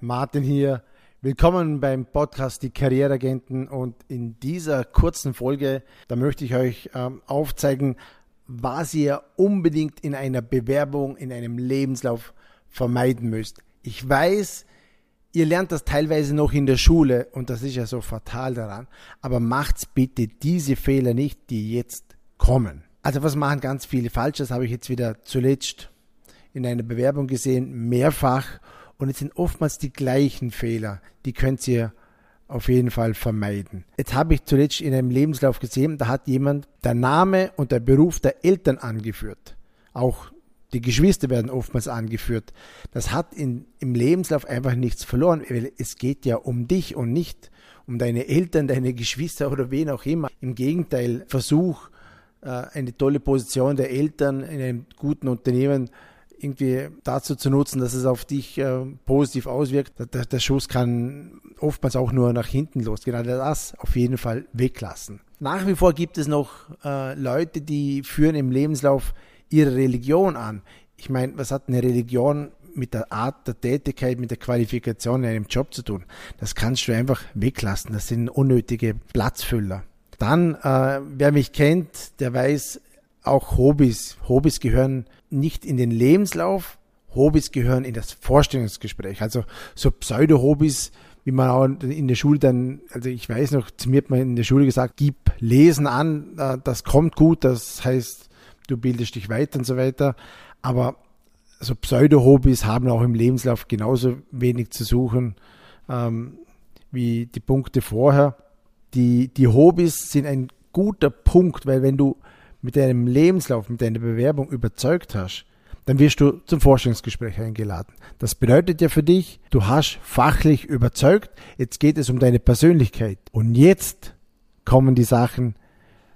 Martin hier. Willkommen beim Podcast Die Karriereagenten und in dieser kurzen Folge, da möchte ich euch ähm, aufzeigen, was ihr unbedingt in einer Bewerbung, in einem Lebenslauf vermeiden müsst. Ich weiß, ihr lernt das teilweise noch in der Schule und das ist ja so fatal daran, aber macht's bitte diese Fehler nicht, die jetzt kommen. Also was machen ganz viele falsch, das habe ich jetzt wieder zuletzt in einer Bewerbung gesehen, mehrfach und es sind oftmals die gleichen Fehler, die könnt ihr auf jeden Fall vermeiden. Jetzt habe ich zuletzt in einem Lebenslauf gesehen, da hat jemand der Name und der Beruf der Eltern angeführt. Auch die Geschwister werden oftmals angeführt. Das hat in, im Lebenslauf einfach nichts verloren, weil es geht ja um dich und nicht um deine Eltern, deine Geschwister oder wen auch immer. Im Gegenteil, Versuch, äh, eine tolle Position der Eltern in einem guten Unternehmen irgendwie dazu zu nutzen, dass es auf dich äh, positiv auswirkt. Der, der, Schuss kann oftmals auch nur nach hinten losgehen. Also das auf jeden Fall weglassen. Nach wie vor gibt es noch äh, Leute, die führen im Lebenslauf ihre Religion an. Ich meine, was hat eine Religion mit der Art der Tätigkeit, mit der Qualifikation in einem Job zu tun? Das kannst du einfach weglassen. Das sind unnötige Platzfüller. Dann, äh, wer mich kennt, der weiß, auch Hobbys. Hobbys gehören nicht in den Lebenslauf, Hobbys gehören in das Vorstellungsgespräch. Also so Pseudo-Hobbys, wie man auch in der Schule dann, also ich weiß noch, zu mir hat man in der Schule gesagt, gib Lesen an, äh, das kommt gut, das heißt, du bildest dich weiter und so weiter. Aber so Pseudo-Hobbys haben auch im Lebenslauf genauso wenig zu suchen ähm, wie die Punkte vorher. Die, die Hobbys sind ein guter Punkt, weil wenn du mit deinem Lebenslauf, mit deiner Bewerbung überzeugt hast, dann wirst du zum Forschungsgespräch eingeladen. Das bedeutet ja für dich, du hast fachlich überzeugt, jetzt geht es um deine Persönlichkeit. Und jetzt kommen die Sachen,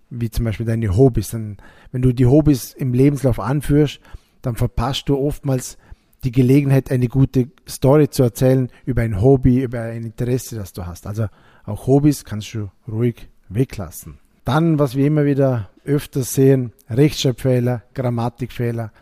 wie zum Beispiel deine Hobbys. Dann, wenn du die Hobbys im Lebenslauf anführst, dann verpasst du oftmals die Gelegenheit, eine gute Story zu erzählen über ein Hobby, über ein Interesse, das du hast. Also auch Hobbys kannst du ruhig weglassen. Dann, was wir immer wieder öfters sehen, Rechtschreibfehler, Grammatikfehler.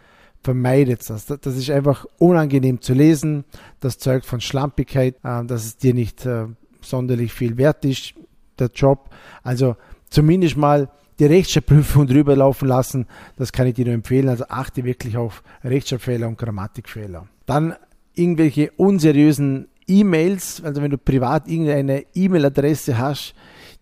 Vermeidet das. Das ist einfach unangenehm zu lesen. Das zeugt von Schlampigkeit, äh, dass es dir nicht äh, sonderlich viel wert ist, der Job. Also zumindest mal die Rechtschreibprüfung drüber laufen lassen. Das kann ich dir nur empfehlen. Also achte wirklich auf Rechtschreibfehler und Grammatikfehler. Dann irgendwelche unseriösen E-Mails, also wenn du privat irgendeine E-Mail-Adresse hast,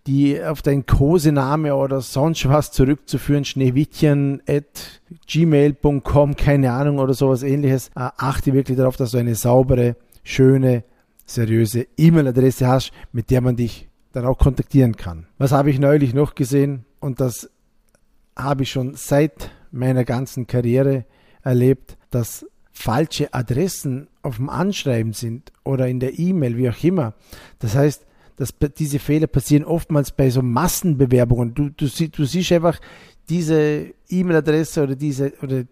die auf deinen Kosename oder sonst was zurückzuführen, schneewittchen at gmail.com, keine Ahnung oder sowas ähnliches. Äh, achte wirklich darauf, dass du eine saubere, schöne, seriöse E-Mail-Adresse hast, mit der man dich dann auch kontaktieren kann. Was habe ich neulich noch gesehen und das habe ich schon seit meiner ganzen Karriere erlebt, dass falsche Adressen auf dem Anschreiben sind oder in der E-Mail, wie auch immer. Das heißt, dass diese Fehler passieren oftmals bei so Massenbewerbungen. Du, du, du siehst einfach diese E-Mail-Adresse oder diese, oder,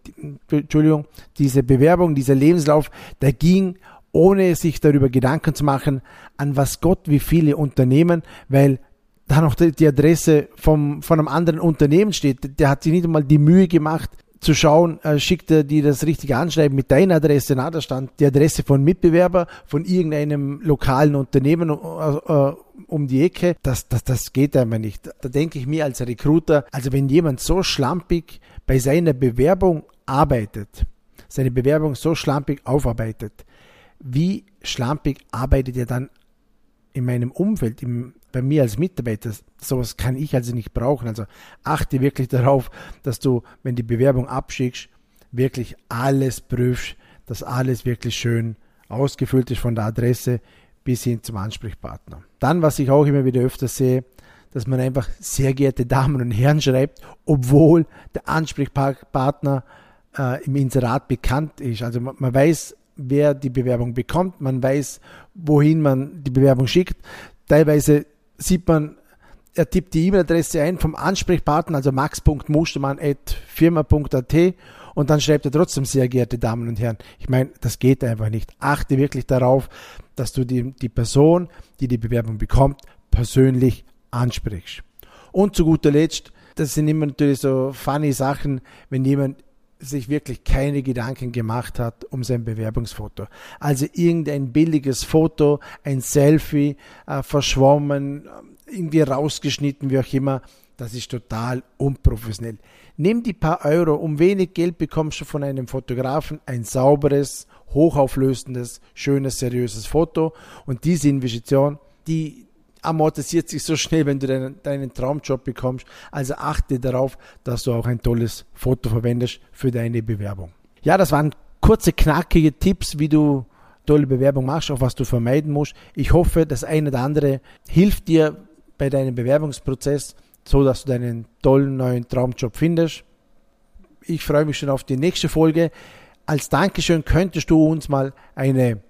Entschuldigung, diese Bewerbung, dieser Lebenslauf, der ging, ohne sich darüber Gedanken zu machen, an was Gott wie viele Unternehmen, weil da noch die Adresse vom, von einem anderen Unternehmen steht. Der hat sich nicht einmal die Mühe gemacht, zu schauen, äh, schickt er dir das richtige Anschreiben mit deiner Adresse. Na, da stand die Adresse von Mitbewerber, von irgendeinem lokalen Unternehmen äh, äh, um die Ecke. Das, das, das geht einfach nicht. Da denke ich mir als Recruiter, also wenn jemand so schlampig bei seiner Bewerbung arbeitet, seine Bewerbung so schlampig aufarbeitet, wie schlampig arbeitet er dann in meinem Umfeld, im, bei mir als Mitarbeiter, sowas kann ich also nicht brauchen. Also achte wirklich darauf, dass du, wenn die Bewerbung abschickst, wirklich alles prüfst, dass alles wirklich schön ausgefüllt ist von der Adresse bis hin zum Ansprechpartner. Dann, was ich auch immer wieder öfter sehe, dass man einfach sehr geehrte Damen und Herren schreibt, obwohl der Ansprechpartner äh, im Inserat bekannt ist. Also man, man weiß, wer die Bewerbung bekommt, man weiß, wohin man die Bewerbung schickt. Teilweise sieht man, er tippt die E-Mail-Adresse ein vom Ansprechpartner, also max.mustermann.firma.at und dann schreibt er trotzdem, sehr geehrte Damen und Herren. Ich meine, das geht einfach nicht. Achte wirklich darauf, dass du die, die Person, die die Bewerbung bekommt, persönlich ansprichst. Und zu guter Letzt, das sind immer natürlich so funny Sachen, wenn jemand sich wirklich keine Gedanken gemacht hat um sein Bewerbungsfoto. Also irgendein billiges Foto, ein Selfie, äh, verschwommen, irgendwie rausgeschnitten, wie auch immer, das ist total unprofessionell. Nimm die paar Euro, um wenig Geld bekommst du von einem Fotografen ein sauberes, hochauflösendes, schönes, seriöses Foto und diese Investition, die amortisiert sich so schnell, wenn du deinen, deinen Traumjob bekommst. Also achte darauf, dass du auch ein tolles Foto verwendest für deine Bewerbung. Ja, das waren kurze, knackige Tipps, wie du tolle Bewerbung machst, auch was du vermeiden musst. Ich hoffe, das eine oder andere hilft dir bei deinem Bewerbungsprozess, so dass du deinen tollen neuen Traumjob findest. Ich freue mich schon auf die nächste Folge. Als Dankeschön könntest du uns mal eine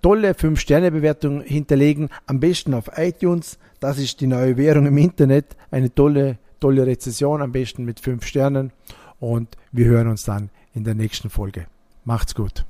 tolle 5-Sterne-Bewertung hinterlegen, am besten auf iTunes. Das ist die neue Währung im Internet. Eine tolle, tolle Rezession, am besten mit 5 Sternen. Und wir hören uns dann in der nächsten Folge. Macht's gut.